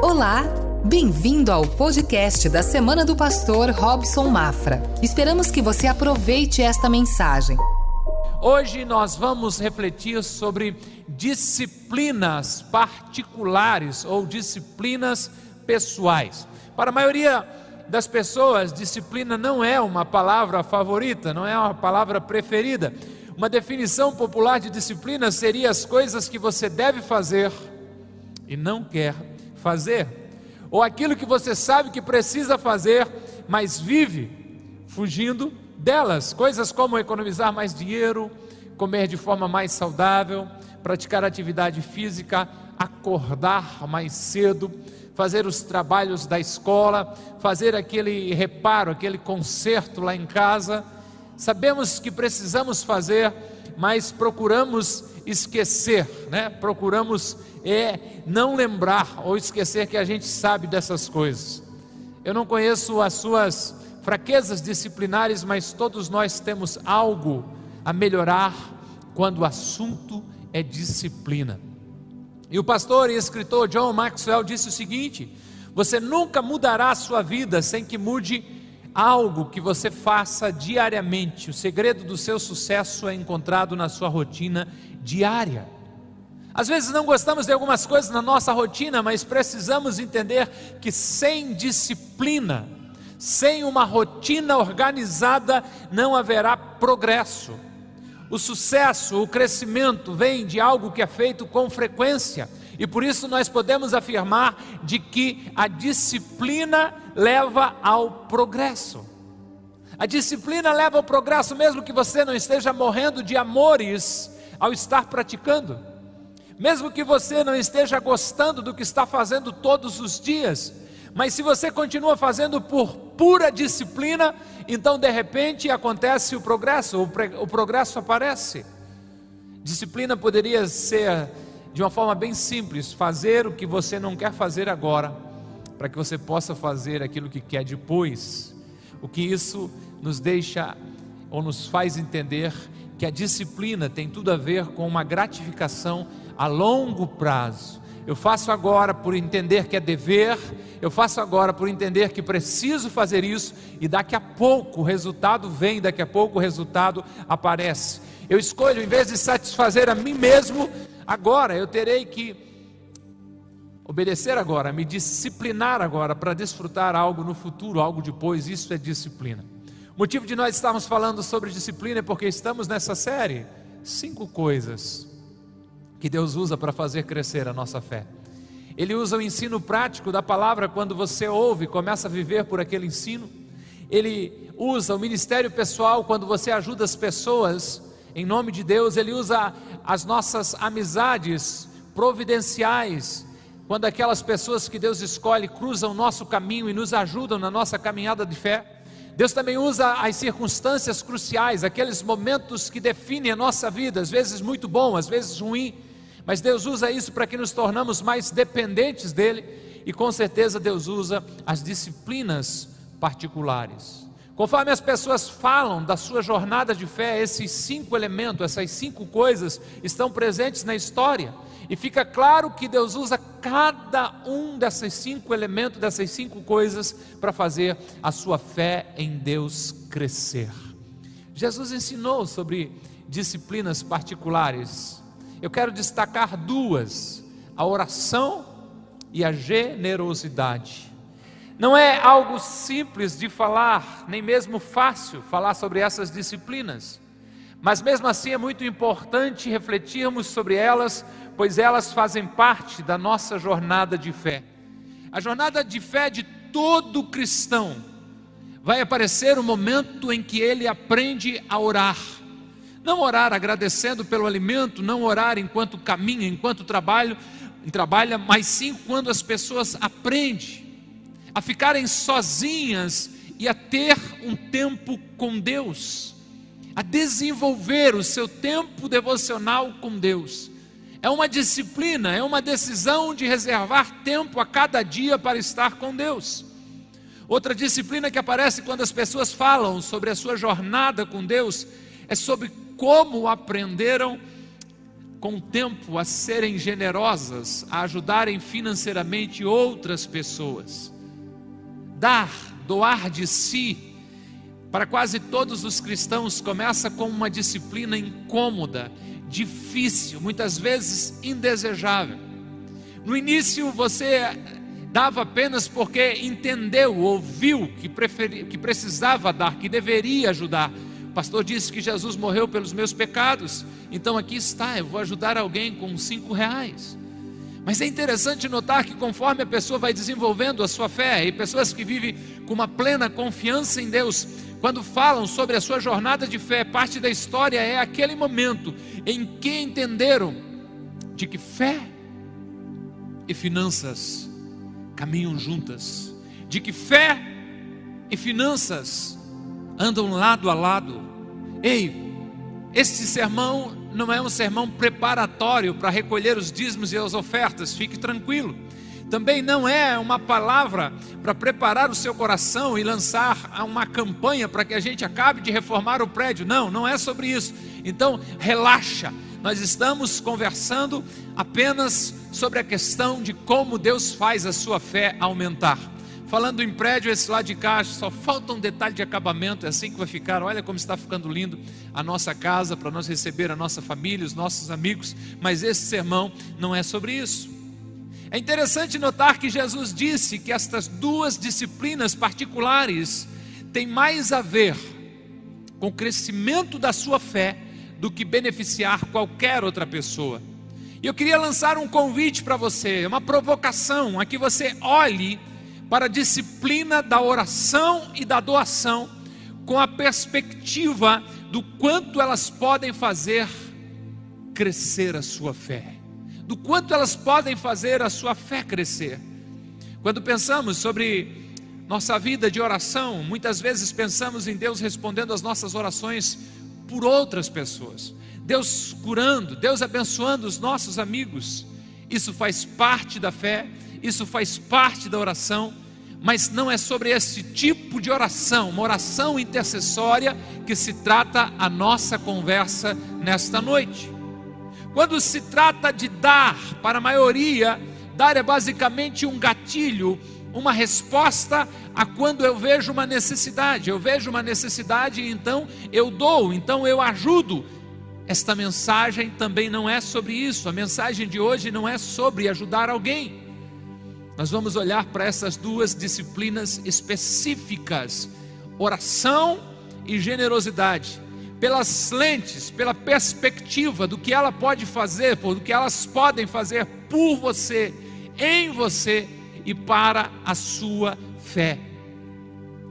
Olá, bem-vindo ao podcast da Semana do Pastor Robson Mafra. Esperamos que você aproveite esta mensagem. Hoje nós vamos refletir sobre disciplinas particulares ou disciplinas pessoais. Para a maioria das pessoas, disciplina não é uma palavra favorita, não é uma palavra preferida. Uma definição popular de disciplina seria as coisas que você deve fazer e não quer fazer, ou aquilo que você sabe que precisa fazer, mas vive fugindo delas. Coisas como economizar mais dinheiro, comer de forma mais saudável, praticar atividade física, acordar mais cedo, fazer os trabalhos da escola, fazer aquele reparo, aquele conserto lá em casa. Sabemos que precisamos fazer, mas procuramos esquecer, né? Procuramos é não lembrar ou esquecer que a gente sabe dessas coisas. Eu não conheço as suas fraquezas disciplinares, mas todos nós temos algo a melhorar quando o assunto é disciplina. E o pastor e escritor John Maxwell disse o seguinte: você nunca mudará a sua vida sem que mude algo que você faça diariamente. O segredo do seu sucesso é encontrado na sua rotina diária. Às vezes não gostamos de algumas coisas na nossa rotina, mas precisamos entender que sem disciplina, sem uma rotina organizada, não haverá progresso. O sucesso, o crescimento vem de algo que é feito com frequência, e por isso nós podemos afirmar de que a disciplina leva ao progresso. A disciplina leva ao progresso, mesmo que você não esteja morrendo de amores ao estar praticando mesmo que você não esteja gostando do que está fazendo todos os dias, mas se você continua fazendo por pura disciplina, então de repente acontece o progresso, o, o progresso aparece. Disciplina poderia ser, de uma forma bem simples, fazer o que você não quer fazer agora, para que você possa fazer aquilo que quer depois. O que isso nos deixa ou nos faz entender que a disciplina tem tudo a ver com uma gratificação a longo prazo. Eu faço agora por entender que é dever, eu faço agora por entender que preciso fazer isso, e daqui a pouco o resultado vem, daqui a pouco o resultado aparece. Eu escolho, em vez de satisfazer a mim mesmo, agora eu terei que obedecer agora, me disciplinar agora para desfrutar algo no futuro, algo depois, isso é disciplina. O motivo de nós estarmos falando sobre disciplina é porque estamos nessa série, cinco coisas que Deus usa para fazer crescer a nossa fé. Ele usa o ensino prático da palavra quando você ouve, começa a viver por aquele ensino. Ele usa o ministério pessoal quando você ajuda as pessoas em nome de Deus. Ele usa as nossas amizades providenciais, quando aquelas pessoas que Deus escolhe cruzam o nosso caminho e nos ajudam na nossa caminhada de fé. Deus também usa as circunstâncias cruciais, aqueles momentos que definem a nossa vida, às vezes muito bom, às vezes ruim, mas Deus usa isso para que nos tornamos mais dependentes dele e com certeza Deus usa as disciplinas particulares. Conforme as pessoas falam da sua jornada de fé, esses cinco elementos, essas cinco coisas estão presentes na história. E fica claro que Deus usa cada um desses cinco elementos, dessas cinco coisas, para fazer a sua fé em Deus crescer. Jesus ensinou sobre disciplinas particulares. Eu quero destacar duas: a oração e a generosidade. Não é algo simples de falar, nem mesmo fácil falar sobre essas disciplinas, mas mesmo assim é muito importante refletirmos sobre elas, pois elas fazem parte da nossa jornada de fé. A jornada de fé de todo cristão vai aparecer o momento em que ele aprende a orar não orar agradecendo pelo alimento, não orar enquanto caminha, enquanto trabalha, mas sim quando as pessoas aprendem a ficarem sozinhas e a ter um tempo com Deus, a desenvolver o seu tempo devocional com Deus. É uma disciplina, é uma decisão de reservar tempo a cada dia para estar com Deus. Outra disciplina que aparece quando as pessoas falam sobre a sua jornada com Deus é sobre como aprenderam com o tempo a serem generosas, a ajudarem financeiramente outras pessoas. Dar, doar de si, para quase todos os cristãos começa com uma disciplina incômoda, difícil, muitas vezes indesejável. No início você dava apenas porque entendeu, ouviu que, preferi, que precisava dar, que deveria ajudar. O pastor disse que Jesus morreu pelos meus pecados, então aqui está, eu vou ajudar alguém com cinco reais. Mas é interessante notar que conforme a pessoa vai desenvolvendo a sua fé, e pessoas que vivem com uma plena confiança em Deus, quando falam sobre a sua jornada de fé, parte da história é aquele momento em que entenderam de que fé e finanças caminham juntas, de que fé e finanças andam lado a lado. Ei, este sermão não é um sermão preparatório para recolher os dízimos e as ofertas, fique tranquilo. Também não é uma palavra para preparar o seu coração e lançar uma campanha para que a gente acabe de reformar o prédio. Não, não é sobre isso. Então, relaxa. Nós estamos conversando apenas sobre a questão de como Deus faz a sua fé aumentar. Falando em prédio, esse lado de cá só falta um detalhe de acabamento, é assim que vai ficar. Olha como está ficando lindo a nossa casa para nós receber a nossa família, os nossos amigos. Mas esse sermão não é sobre isso. É interessante notar que Jesus disse que estas duas disciplinas particulares têm mais a ver com o crescimento da sua fé do que beneficiar qualquer outra pessoa. E eu queria lançar um convite para você, uma provocação, a que você olhe para a disciplina da oração e da doação, com a perspectiva do quanto elas podem fazer crescer a sua fé, do quanto elas podem fazer a sua fé crescer. Quando pensamos sobre nossa vida de oração, muitas vezes pensamos em Deus respondendo as nossas orações por outras pessoas, Deus curando, Deus abençoando os nossos amigos. Isso faz parte da fé isso faz parte da oração, mas não é sobre esse tipo de oração, uma oração intercessória, que se trata a nossa conversa nesta noite. Quando se trata de dar, para a maioria, dar é basicamente um gatilho, uma resposta a quando eu vejo uma necessidade. Eu vejo uma necessidade, então eu dou, então eu ajudo. Esta mensagem também não é sobre isso. A mensagem de hoje não é sobre ajudar alguém. Nós vamos olhar para essas duas disciplinas específicas: oração e generosidade, pelas lentes, pela perspectiva do que ela pode fazer, do que elas podem fazer por você, em você e para a sua fé.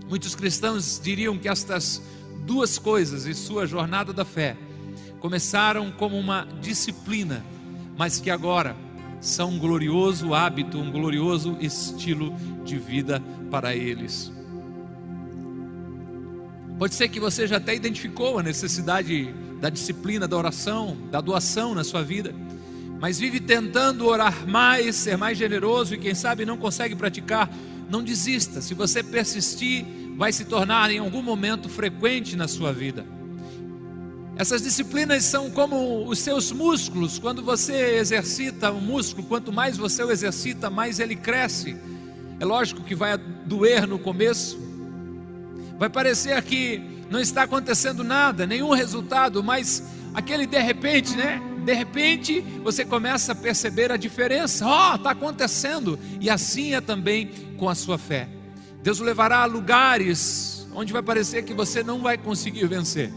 Muitos cristãos diriam que estas duas coisas em sua jornada da fé começaram como uma disciplina, mas que agora são um glorioso hábito, um glorioso estilo de vida para eles. Pode ser que você já até identificou a necessidade da disciplina da oração, da doação na sua vida, mas vive tentando orar mais, ser mais generoso e quem sabe não consegue praticar. Não desista, se você persistir, vai se tornar em algum momento frequente na sua vida. Essas disciplinas são como os seus músculos. Quando você exercita um músculo, quanto mais você o exercita, mais ele cresce. É lógico que vai doer no começo. Vai parecer que não está acontecendo nada, nenhum resultado, mas aquele de repente, né? De repente você começa a perceber a diferença. Ó, oh, está acontecendo. E assim é também com a sua fé. Deus o levará a lugares onde vai parecer que você não vai conseguir vencer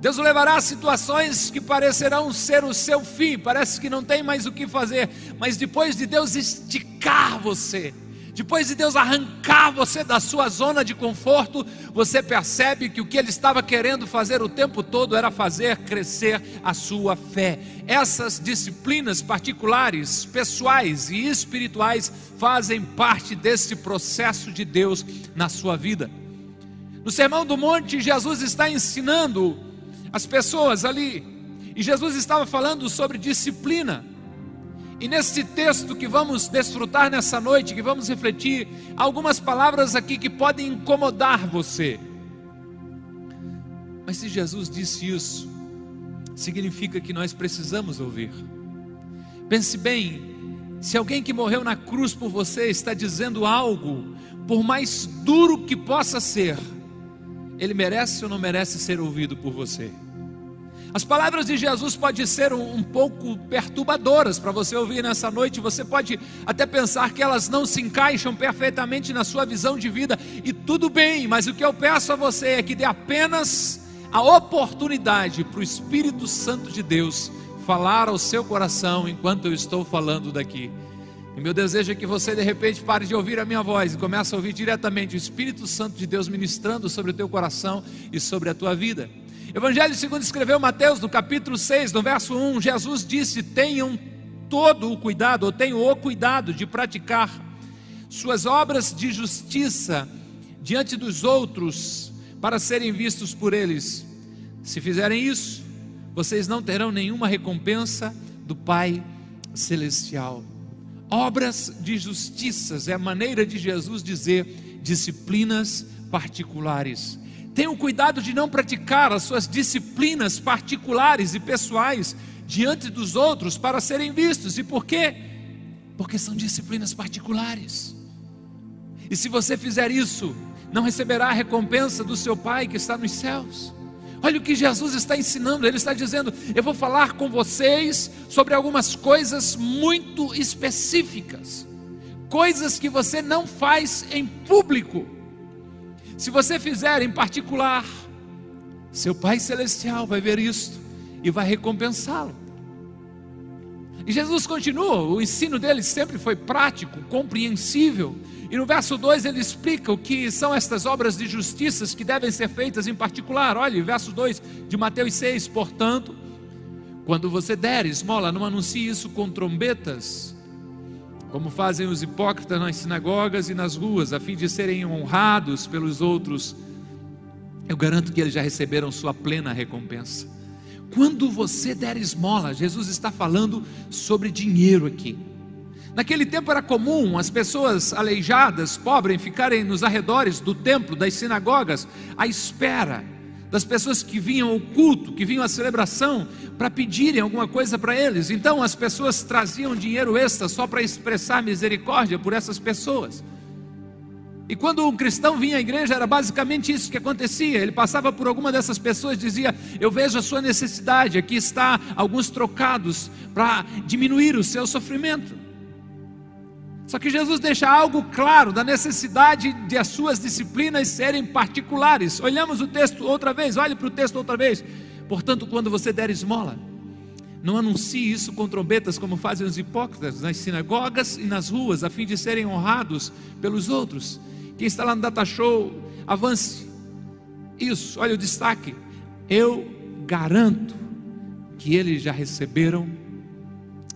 Deus o levará a situações que parecerão ser o seu fim, parece que não tem mais o que fazer, mas depois de Deus esticar você, depois de Deus arrancar você da sua zona de conforto, você percebe que o que Ele estava querendo fazer o tempo todo era fazer crescer a sua fé. Essas disciplinas particulares, pessoais e espirituais fazem parte desse processo de Deus na sua vida. No Sermão do Monte, Jesus está ensinando as pessoas ali. E Jesus estava falando sobre disciplina. E nesse texto que vamos desfrutar nessa noite, que vamos refletir, algumas palavras aqui que podem incomodar você. Mas se Jesus disse isso, significa que nós precisamos ouvir. Pense bem, se alguém que morreu na cruz por você está dizendo algo, por mais duro que possa ser, ele merece ou não merece ser ouvido por você? As palavras de Jesus podem ser um, um pouco perturbadoras para você ouvir nessa noite. Você pode até pensar que elas não se encaixam perfeitamente na sua visão de vida, e tudo bem, mas o que eu peço a você é que dê apenas a oportunidade para o Espírito Santo de Deus falar ao seu coração enquanto eu estou falando daqui. E meu desejo é que você de repente pare de ouvir a minha voz e comece a ouvir diretamente o Espírito Santo de Deus ministrando sobre o teu coração e sobre a tua vida. Evangelho segundo escreveu Mateus, no capítulo 6, no verso 1, Jesus disse: "Tenham todo o cuidado, ou tenham o cuidado de praticar suas obras de justiça diante dos outros, para serem vistos por eles. Se fizerem isso, vocês não terão nenhuma recompensa do Pai Celestial. Obras de justiças é a maneira de Jesus dizer disciplinas particulares. Tenham cuidado de não praticar as suas disciplinas particulares e pessoais diante dos outros para serem vistos. E por quê? Porque são disciplinas particulares. E se você fizer isso, não receberá a recompensa do seu Pai que está nos céus. Olha o que Jesus está ensinando, ele está dizendo: Eu vou falar com vocês sobre algumas coisas muito específicas, coisas que você não faz em público. Se você fizer em particular, seu Pai Celestial vai ver isto e vai recompensá-lo. E Jesus continua, o ensino dele sempre foi prático, compreensível, e no verso 2 ele explica o que são estas obras de justiça que devem ser feitas em particular. Olha, verso 2 de Mateus 6: Portanto, quando você der esmola, não anuncie isso com trombetas, como fazem os hipócritas nas sinagogas e nas ruas, a fim de serem honrados pelos outros. Eu garanto que eles já receberam sua plena recompensa. Quando você der esmola, Jesus está falando sobre dinheiro aqui. Naquele tempo era comum as pessoas aleijadas, pobres, ficarem nos arredores do templo, das sinagogas, à espera das pessoas que vinham ao culto, que vinham à celebração, para pedirem alguma coisa para eles. Então as pessoas traziam dinheiro extra só para expressar misericórdia por essas pessoas. E quando um cristão vinha à igreja, era basicamente isso que acontecia. Ele passava por alguma dessas pessoas e dizia: Eu vejo a sua necessidade, aqui está alguns trocados para diminuir o seu sofrimento. Só que Jesus deixa algo claro da necessidade de as suas disciplinas serem particulares. Olhamos o texto outra vez, olhe para o texto outra vez. Portanto, quando você der esmola, não anuncie isso com trombetas como fazem os hipócritas nas sinagogas e nas ruas, a fim de serem honrados pelos outros. Quem está lá no data show, avance. Isso, olha o destaque. Eu garanto que eles já receberam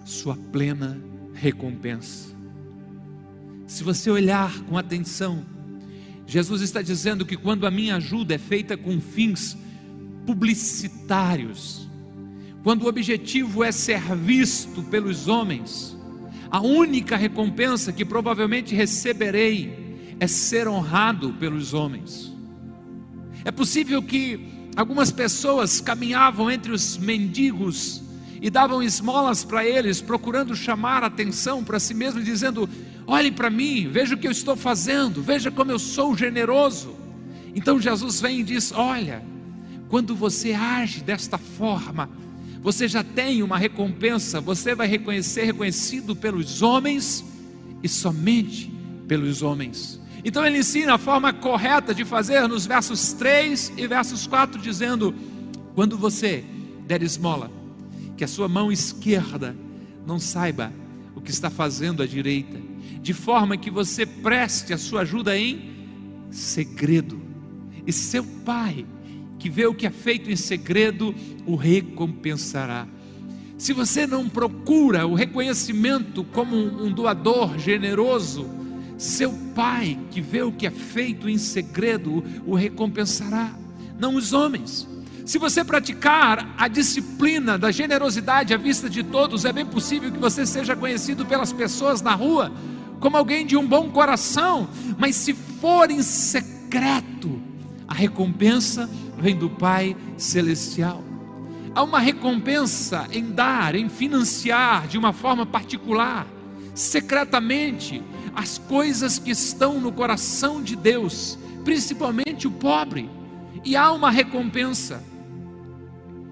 sua plena recompensa. Se você olhar com atenção, Jesus está dizendo que quando a minha ajuda é feita com fins publicitários, quando o objetivo é ser visto pelos homens, a única recompensa que provavelmente receberei é ser honrado pelos homens. É possível que algumas pessoas caminhavam entre os mendigos e davam esmolas para eles, procurando chamar atenção para si mesmo, dizendo: Olhe para mim, veja o que eu estou fazendo, veja como eu sou generoso. Então Jesus vem e diz: Olha, quando você age desta forma, você já tem uma recompensa, você vai reconhecer reconhecido pelos homens e somente pelos homens. Então ele ensina a forma correta de fazer nos versos 3 e versos 4, dizendo: Quando você der esmola, que a sua mão esquerda não saiba o que está fazendo a direita, de forma que você preste a sua ajuda em segredo, e seu pai, que vê o que é feito em segredo, o recompensará. Se você não procura o reconhecimento como um doador generoso, seu pai, que vê o que é feito em segredo, o recompensará, não os homens. Se você praticar a disciplina da generosidade à vista de todos, é bem possível que você seja conhecido pelas pessoas na rua como alguém de um bom coração, mas se for em secreto, a recompensa vem do Pai celestial. Há uma recompensa em dar, em financiar de uma forma particular, secretamente, as coisas que estão no coração de Deus, principalmente o pobre, e há uma recompensa.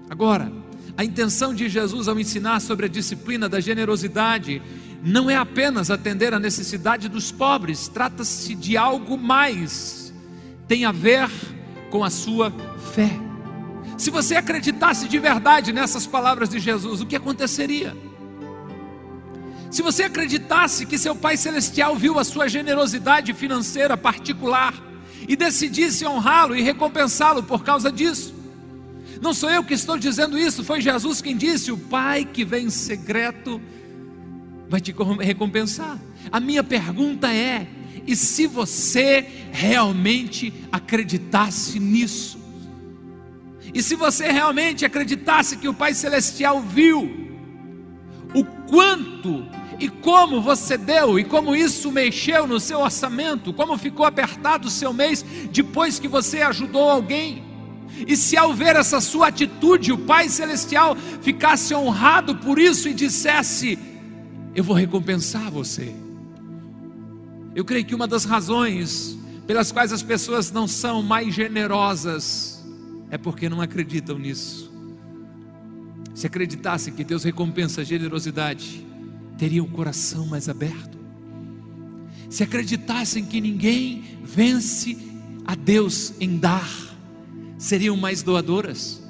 Agora, a intenção de Jesus ao ensinar sobre a disciplina da generosidade não é apenas atender a necessidade dos pobres, trata-se de algo mais, tem a ver com a sua fé. Se você acreditasse de verdade nessas palavras de Jesus, o que aconteceria? Se você acreditasse que seu Pai Celestial viu a sua generosidade financeira particular e decidisse honrá-lo e recompensá-lo por causa disso, não sou eu que estou dizendo isso, foi Jesus quem disse: O Pai que vem em secreto vai te recompensar. A minha pergunta é: e se você realmente acreditasse nisso? E se você realmente acreditasse que o Pai Celestial viu o quanto e como você deu e como isso mexeu no seu orçamento, como ficou apertado o seu mês depois que você ajudou alguém? E se ao ver essa sua atitude, o Pai Celestial ficasse honrado por isso e dissesse: Eu vou recompensar você. Eu creio que uma das razões pelas quais as pessoas não são mais generosas é porque não acreditam nisso. Se acreditassem que Deus recompensa a generosidade, teriam o coração mais aberto. Se acreditassem que ninguém vence a Deus em dar, seriam mais doadoras.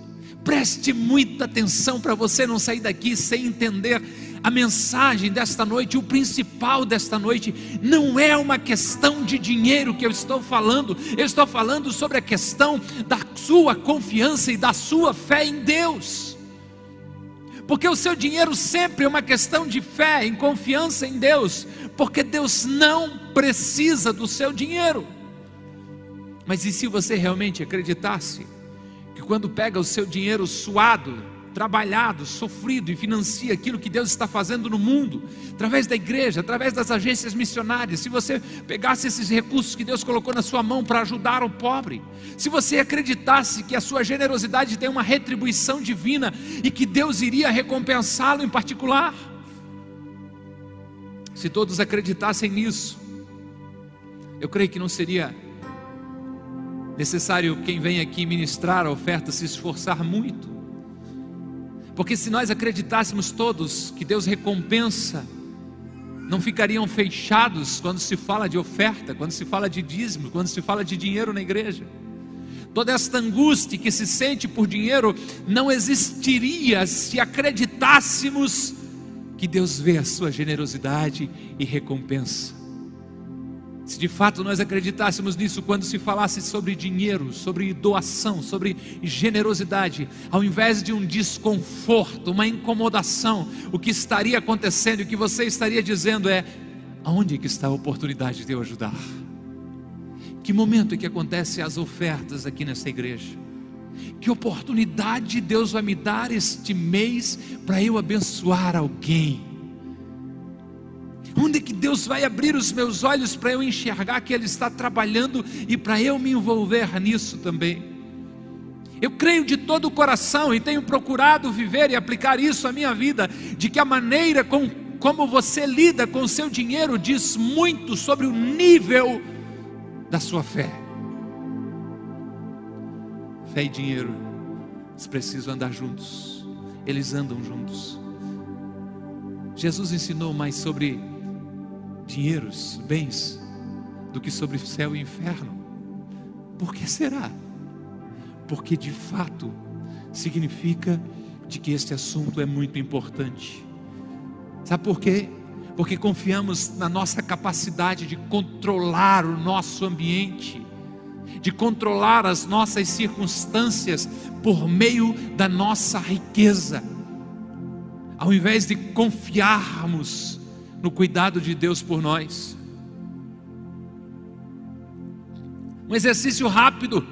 Preste muita atenção para você não sair daqui sem entender a mensagem desta noite, o principal desta noite, não é uma questão de dinheiro que eu estou falando, eu estou falando sobre a questão da sua confiança e da sua fé em Deus. Porque o seu dinheiro sempre é uma questão de fé, em confiança em Deus, porque Deus não precisa do seu dinheiro. Mas e se você realmente acreditasse que quando pega o seu dinheiro suado, trabalhado, sofrido e financia aquilo que Deus está fazendo no mundo, através da igreja, através das agências missionárias, se você pegasse esses recursos que Deus colocou na sua mão para ajudar o pobre, se você acreditasse que a sua generosidade tem uma retribuição divina e que Deus iria recompensá-lo em particular, se todos acreditassem nisso, eu creio que não seria necessário quem vem aqui ministrar a oferta se esforçar muito. Porque se nós acreditássemos todos que Deus recompensa, não ficariam fechados quando se fala de oferta, quando se fala de dízimo, quando se fala de dinheiro na igreja. Toda esta angústia que se sente por dinheiro não existiria se acreditássemos que Deus vê a sua generosidade e recompensa. Se de fato nós acreditássemos nisso quando se falasse sobre dinheiro, sobre doação, sobre generosidade, ao invés de um desconforto, uma incomodação, o que estaria acontecendo e o que você estaria dizendo é: aonde é que está a oportunidade de eu ajudar? Que momento é que acontecem as ofertas aqui nessa igreja? Que oportunidade Deus vai me dar este mês para eu abençoar alguém? Onde que Deus vai abrir os meus olhos para eu enxergar que Ele está trabalhando e para eu me envolver nisso também? Eu creio de todo o coração e tenho procurado viver e aplicar isso à minha vida, de que a maneira com, como você lida com o seu dinheiro diz muito sobre o nível da sua fé. Fé e dinheiro, eles precisam andar juntos, eles andam juntos. Jesus ensinou mais sobre dinheiros, bens, do que sobre céu e inferno. Por que será? Porque de fato significa de que este assunto é muito importante. Sabe por quê? Porque confiamos na nossa capacidade de controlar o nosso ambiente, de controlar as nossas circunstâncias por meio da nossa riqueza, ao invés de confiarmos no cuidado de Deus por nós. Um exercício rápido.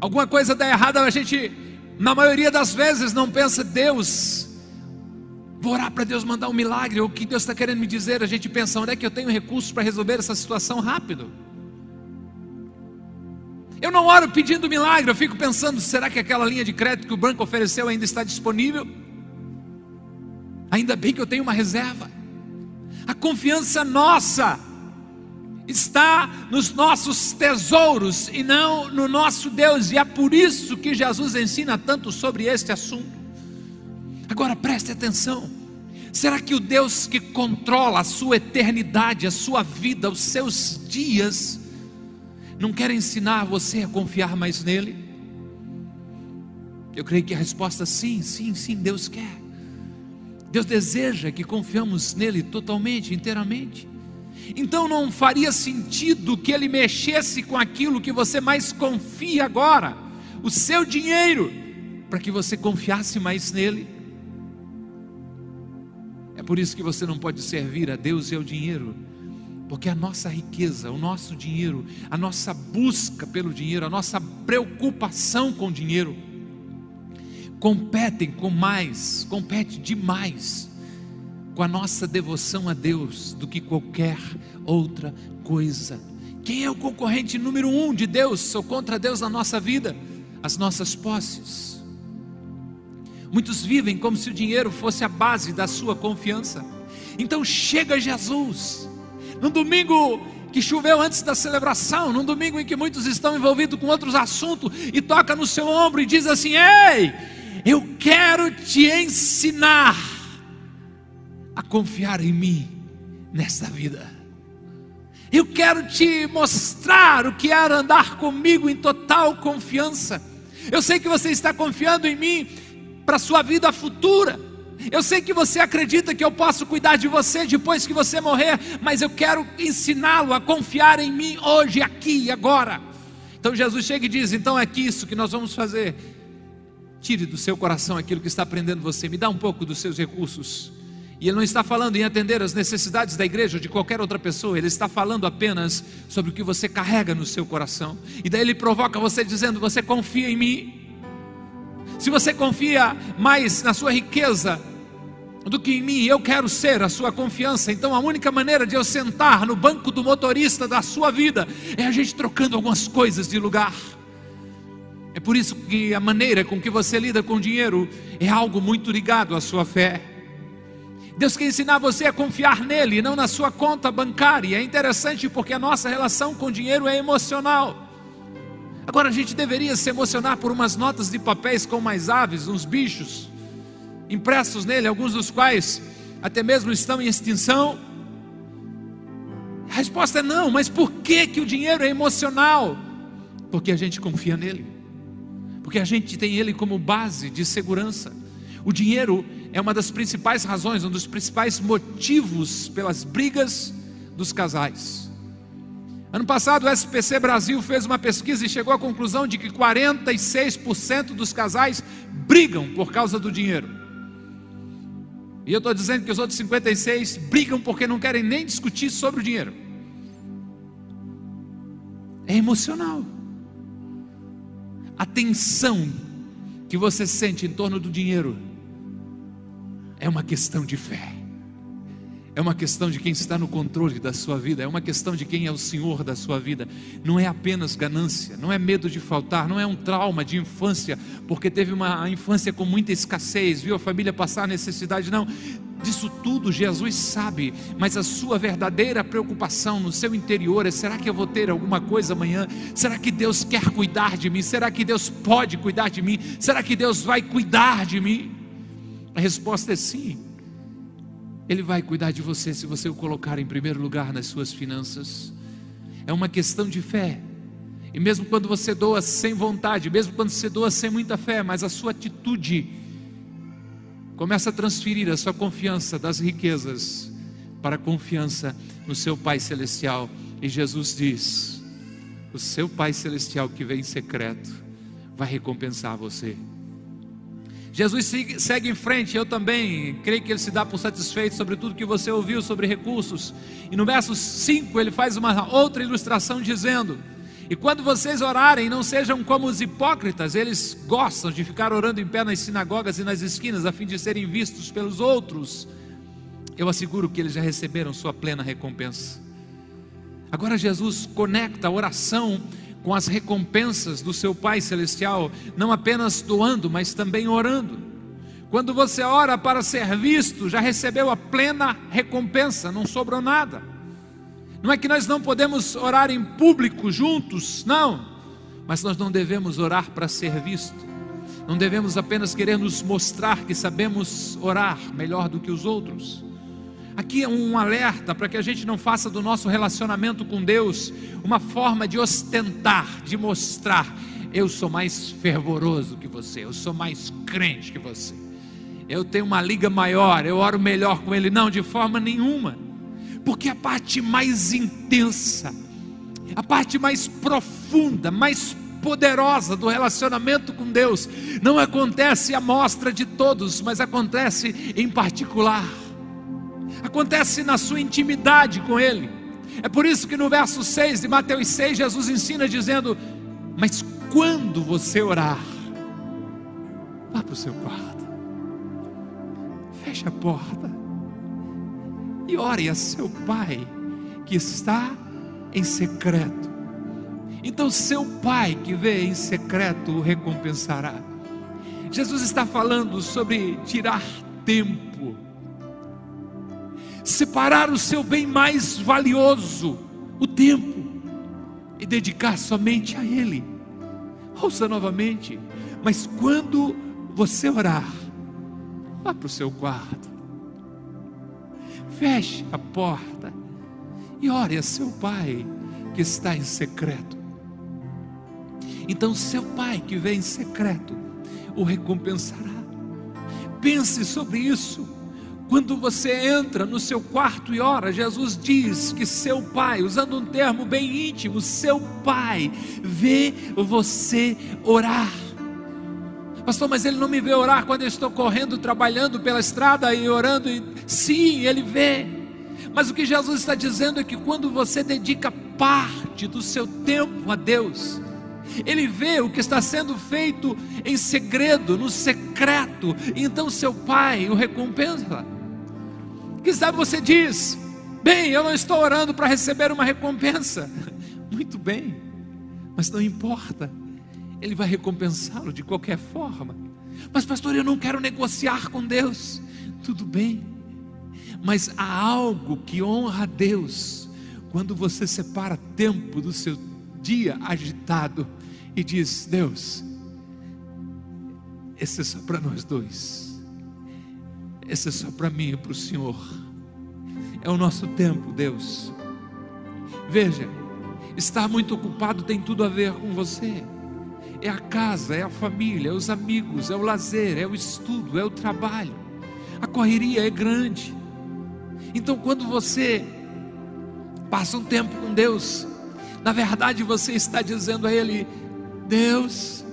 Alguma coisa dá errada, a gente, na maioria das vezes, não pensa, Deus, vou orar para Deus mandar um milagre, ou o que Deus está querendo me dizer. A gente pensa, onde é que eu tenho recursos para resolver essa situação rápido? Eu não oro pedindo milagre, eu fico pensando: será que aquela linha de crédito que o banco ofereceu ainda está disponível? Ainda bem que eu tenho uma reserva. A confiança nossa está nos nossos tesouros e não no nosso Deus, e é por isso que Jesus ensina tanto sobre este assunto. Agora preste atenção: será que o Deus que controla a sua eternidade, a sua vida, os seus dias, não quer ensinar você a confiar mais nele? Eu creio que a resposta é sim, sim, sim, Deus quer. Deus deseja que confiamos nele totalmente, inteiramente. Então não faria sentido que ele mexesse com aquilo que você mais confia agora, o seu dinheiro, para que você confiasse mais nele. É por isso que você não pode servir a Deus e ao dinheiro, porque a nossa riqueza, o nosso dinheiro, a nossa busca pelo dinheiro, a nossa preocupação com o dinheiro, competem com mais, compete demais com a nossa devoção a Deus do que qualquer outra coisa. Quem é o concorrente número um de Deus ou contra Deus na nossa vida? As nossas posses. Muitos vivem como se o dinheiro fosse a base da sua confiança. Então chega Jesus, no domingo que choveu antes da celebração, num domingo em que muitos estão envolvidos com outros assuntos, e toca no seu ombro e diz assim: Ei, eu quero te ensinar a confiar em mim nesta vida. Eu quero te mostrar o que era andar comigo em total confiança. Eu sei que você está confiando em mim para a sua vida futura. Eu sei que você acredita que eu posso cuidar de você depois que você morrer, mas eu quero ensiná-lo a confiar em mim hoje, aqui e agora. Então Jesus chega e diz: então é isso que nós vamos fazer. Tire do seu coração aquilo que está prendendo você, me dá um pouco dos seus recursos. E ele não está falando em atender as necessidades da igreja ou de qualquer outra pessoa, ele está falando apenas sobre o que você carrega no seu coração. E daí ele provoca você dizendo: Você confia em mim? Se você confia mais na sua riqueza do que em mim, eu quero ser a sua confiança. Então a única maneira de eu sentar no banco do motorista da sua vida é a gente trocando algumas coisas de lugar. É por isso que a maneira com que você lida com dinheiro é algo muito ligado à sua fé. Deus quer ensinar você a confiar nele, não na sua conta bancária. É interessante porque a nossa relação com o dinheiro é emocional. Agora a gente deveria se emocionar por umas notas de papéis com mais aves, uns bichos impressos nele, alguns dos quais até mesmo estão em extinção. A resposta é não, mas por que que o dinheiro é emocional? Porque a gente confia nele porque a gente tem ele como base de segurança. O dinheiro é uma das principais razões, um dos principais motivos pelas brigas dos casais. Ano passado o SPC Brasil fez uma pesquisa e chegou à conclusão de que 46% dos casais brigam por causa do dinheiro. E eu estou dizendo que os outros 56 brigam porque não querem nem discutir sobre o dinheiro. É emocional a tensão que você sente em torno do dinheiro é uma questão de fé. É uma questão de quem está no controle da sua vida, é uma questão de quem é o Senhor da sua vida. Não é apenas ganância, não é medo de faltar, não é um trauma de infância, porque teve uma infância com muita escassez, viu a família passar necessidade, não. Disso tudo Jesus sabe, mas a sua verdadeira preocupação no seu interior é: será que eu vou ter alguma coisa amanhã? Será que Deus quer cuidar de mim? Será que Deus pode cuidar de mim? Será que Deus vai cuidar de mim? A resposta é sim. Ele vai cuidar de você se você o colocar em primeiro lugar nas suas finanças. É uma questão de fé. E mesmo quando você doa sem vontade, mesmo quando você doa sem muita fé, mas a sua atitude Começa a transferir a sua confiança das riquezas para a confiança no seu Pai Celestial. E Jesus diz: O seu Pai Celestial que vem em secreto vai recompensar você. Jesus segue em frente, eu também creio que ele se dá por satisfeito sobre tudo que você ouviu sobre recursos. E no verso 5 ele faz uma outra ilustração dizendo: e quando vocês orarem, não sejam como os hipócritas, eles gostam de ficar orando em pé nas sinagogas e nas esquinas, a fim de serem vistos pelos outros. Eu asseguro que eles já receberam sua plena recompensa. Agora Jesus conecta a oração com as recompensas do seu Pai Celestial, não apenas doando, mas também orando. Quando você ora para ser visto, já recebeu a plena recompensa, não sobrou nada. Não é que nós não podemos orar em público juntos, não, mas nós não devemos orar para ser visto. Não devemos apenas querer nos mostrar que sabemos orar melhor do que os outros. Aqui é um alerta para que a gente não faça do nosso relacionamento com Deus uma forma de ostentar, de mostrar: eu sou mais fervoroso que você, eu sou mais crente que você, eu tenho uma liga maior, eu oro melhor com Ele. Não, de forma nenhuma, porque a parte mais intensa, a parte mais profunda, mais poderosa do relacionamento com Deus, não acontece à mostra de todos, mas acontece em particular. Acontece na sua intimidade com Ele. É por isso que no verso 6 de Mateus 6, Jesus ensina dizendo: Mas quando você orar, vá para o seu quarto, feche a porta e ore a seu Pai que está em secreto. Então, seu Pai que vê em secreto o recompensará. Jesus está falando sobre tirar tempo separar o seu bem mais valioso, o tempo, e dedicar somente a Ele. Ouça novamente, mas quando você orar, vá para o seu quarto, feche a porta e ore a seu Pai que está em secreto. Então, seu Pai que vem em secreto o recompensará. Pense sobre isso quando você entra no seu quarto e ora, Jesus diz que seu pai, usando um termo bem íntimo, seu pai vê você orar. Pastor, mas ele não me vê orar quando eu estou correndo, trabalhando pela estrada e orando. Sim, ele vê. Mas o que Jesus está dizendo é que quando você dedica parte do seu tempo a Deus, ele vê o que está sendo feito em segredo, no secreto, então seu pai o recompensa. Quem sabe você diz: Bem, eu não estou orando para receber uma recompensa. Muito bem, mas não importa, Ele vai recompensá-lo de qualquer forma. Mas, pastor, eu não quero negociar com Deus. Tudo bem, mas há algo que honra a Deus quando você separa tempo do seu dia agitado e diz: Deus, esse é só para nós dois. Esse é só para mim e para o Senhor. É o nosso tempo, Deus. Veja, estar muito ocupado tem tudo a ver com você. É a casa, é a família, é os amigos, é o lazer, é o estudo, é o trabalho. A correria é grande. Então, quando você passa um tempo com Deus, na verdade você está dizendo a Ele: Deus,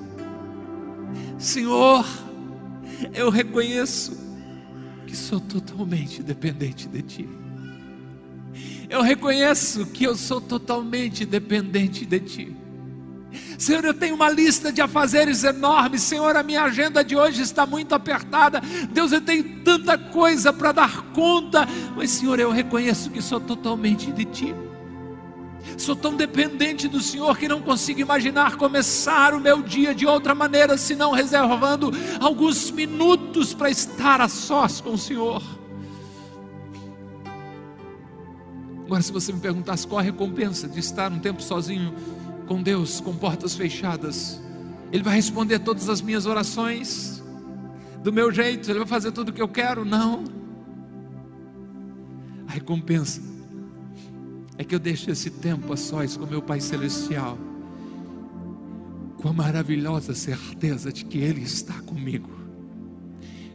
Senhor, eu reconheço que sou totalmente dependente de Ti. Eu reconheço que eu sou totalmente dependente de Ti. Senhor, eu tenho uma lista de afazeres enormes. Senhor, a minha agenda de hoje está muito apertada. Deus, eu tenho tanta coisa para dar conta. Mas, Senhor, eu reconheço que sou totalmente de Ti. Sou tão dependente do Senhor que não consigo imaginar começar o meu dia de outra maneira, senão reservando alguns minutos para estar a sós com o Senhor. Agora, se você me perguntasse qual a recompensa de estar um tempo sozinho com Deus, com portas fechadas, Ele vai responder todas as minhas orações, do meu jeito, Ele vai fazer tudo o que eu quero? Não. A recompensa é que eu deixo esse tempo a sós com meu Pai Celestial, com a maravilhosa certeza de que Ele está comigo.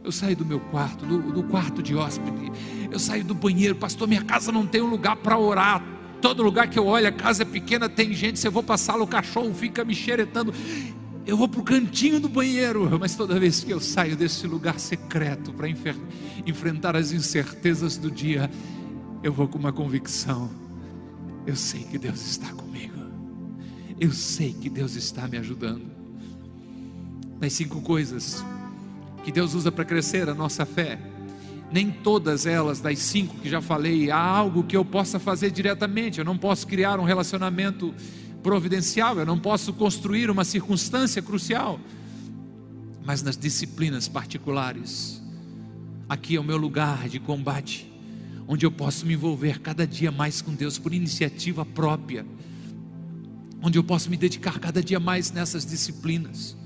Eu saio do meu quarto, do, do quarto de hóspede, eu saio do banheiro, pastor, minha casa não tem um lugar para orar. Todo lugar que eu olho, a casa é pequena, tem gente. Se eu vou passar o cachorro fica me xeretando. Eu vou para o cantinho do banheiro, mas toda vez que eu saio desse lugar secreto para enfrentar as incertezas do dia, eu vou com uma convicção: eu sei que Deus está comigo. Eu sei que Deus está me ajudando. Das cinco coisas que Deus usa para crescer a nossa fé, nem todas elas, das cinco que já falei, há algo que eu possa fazer diretamente. Eu não posso criar um relacionamento providencial, eu não posso construir uma circunstância crucial, mas nas disciplinas particulares, aqui é o meu lugar de combate, onde eu posso me envolver cada dia mais com Deus por iniciativa própria, onde eu posso me dedicar cada dia mais nessas disciplinas.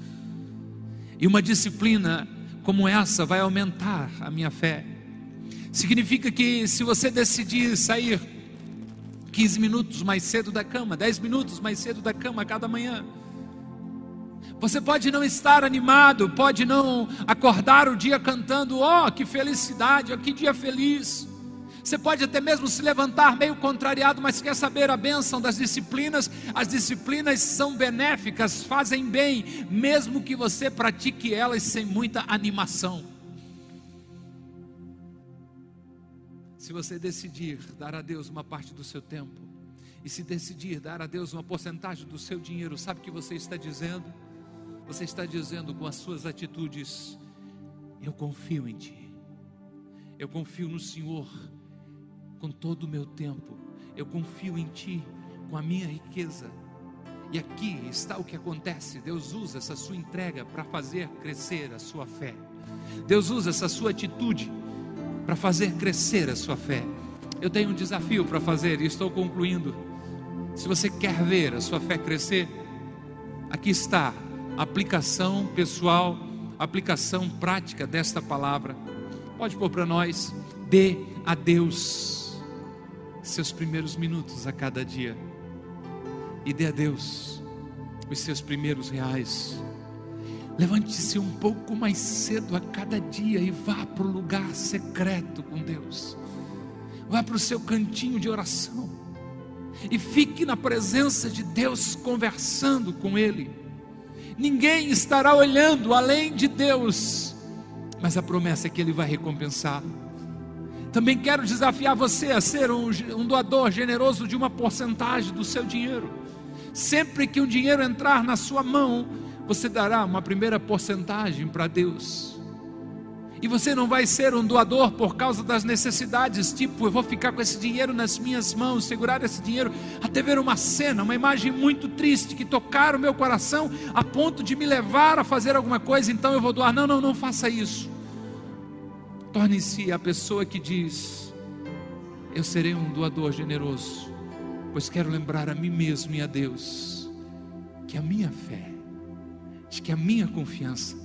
E uma disciplina como essa vai aumentar a minha fé. Significa que se você decidir sair 15 minutos mais cedo da cama, 10 minutos mais cedo da cama cada manhã, você pode não estar animado, pode não acordar o dia cantando, oh, que felicidade, oh, que dia feliz. Você pode até mesmo se levantar meio contrariado, mas quer saber a bênção das disciplinas? As disciplinas são benéficas, fazem bem, mesmo que você pratique elas sem muita animação. Se você decidir dar a Deus uma parte do seu tempo, e se decidir dar a Deus uma porcentagem do seu dinheiro, sabe o que você está dizendo? Você está dizendo com as suas atitudes: Eu confio em Ti, eu confio no Senhor com todo o meu tempo, eu confio em Ti com a minha riqueza. E aqui está o que acontece: Deus usa essa sua entrega para fazer crescer a sua fé, Deus usa essa sua atitude para fazer crescer a sua fé. Eu tenho um desafio para fazer e estou concluindo. Se você quer ver a sua fé crescer, aqui está aplicação pessoal, aplicação prática desta palavra. Pode pôr para nós, dê a Deus seus primeiros minutos a cada dia e dê a Deus os seus primeiros reais. Levante-se um pouco mais cedo a cada dia e vá para o lugar secreto com Deus. Vá para o seu cantinho de oração e fique na presença de Deus conversando com Ele. Ninguém estará olhando além de Deus, mas a promessa é que Ele vai recompensar. Também quero desafiar você a ser um, um doador generoso de uma porcentagem do seu dinheiro. Sempre que um dinheiro entrar na sua mão, você dará uma primeira porcentagem para Deus. E você não vai ser um doador por causa das necessidades, tipo, eu vou ficar com esse dinheiro nas minhas mãos, segurar esse dinheiro, até ver uma cena, uma imagem muito triste que tocar o meu coração a ponto de me levar a fazer alguma coisa, então eu vou doar. Não, não, não faça isso. Torne-se a pessoa que diz: Eu serei um doador generoso, pois quero lembrar a mim mesmo e a Deus que a minha fé, de que a minha confiança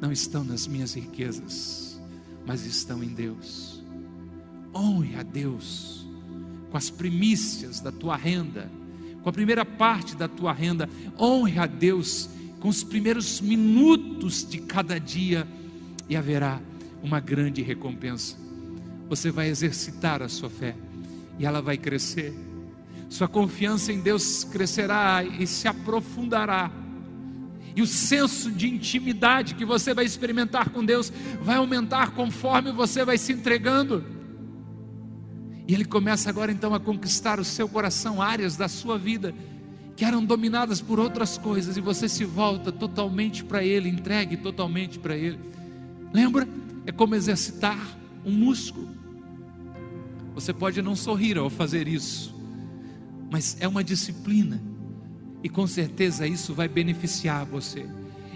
não estão nas minhas riquezas, mas estão em Deus. Honre a Deus com as primícias da tua renda, com a primeira parte da tua renda. Honre a Deus com os primeiros minutos de cada dia e haverá uma grande recompensa. Você vai exercitar a sua fé e ela vai crescer. Sua confiança em Deus crescerá e se aprofundará. E o senso de intimidade que você vai experimentar com Deus vai aumentar conforme você vai se entregando. E Ele começa agora então a conquistar o seu coração, áreas da sua vida que eram dominadas por outras coisas, e você se volta totalmente para Ele, entregue totalmente para Ele. Lembra? é como exercitar um músculo. Você pode não sorrir ao fazer isso, mas é uma disciplina, e com certeza isso vai beneficiar você.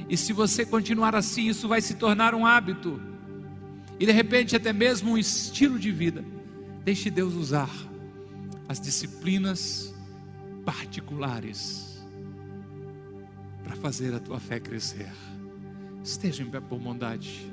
E se você continuar assim, isso vai se tornar um hábito, e de repente até mesmo um estilo de vida. Deixe Deus usar as disciplinas particulares para fazer a tua fé crescer. Esteja em pé por bondade.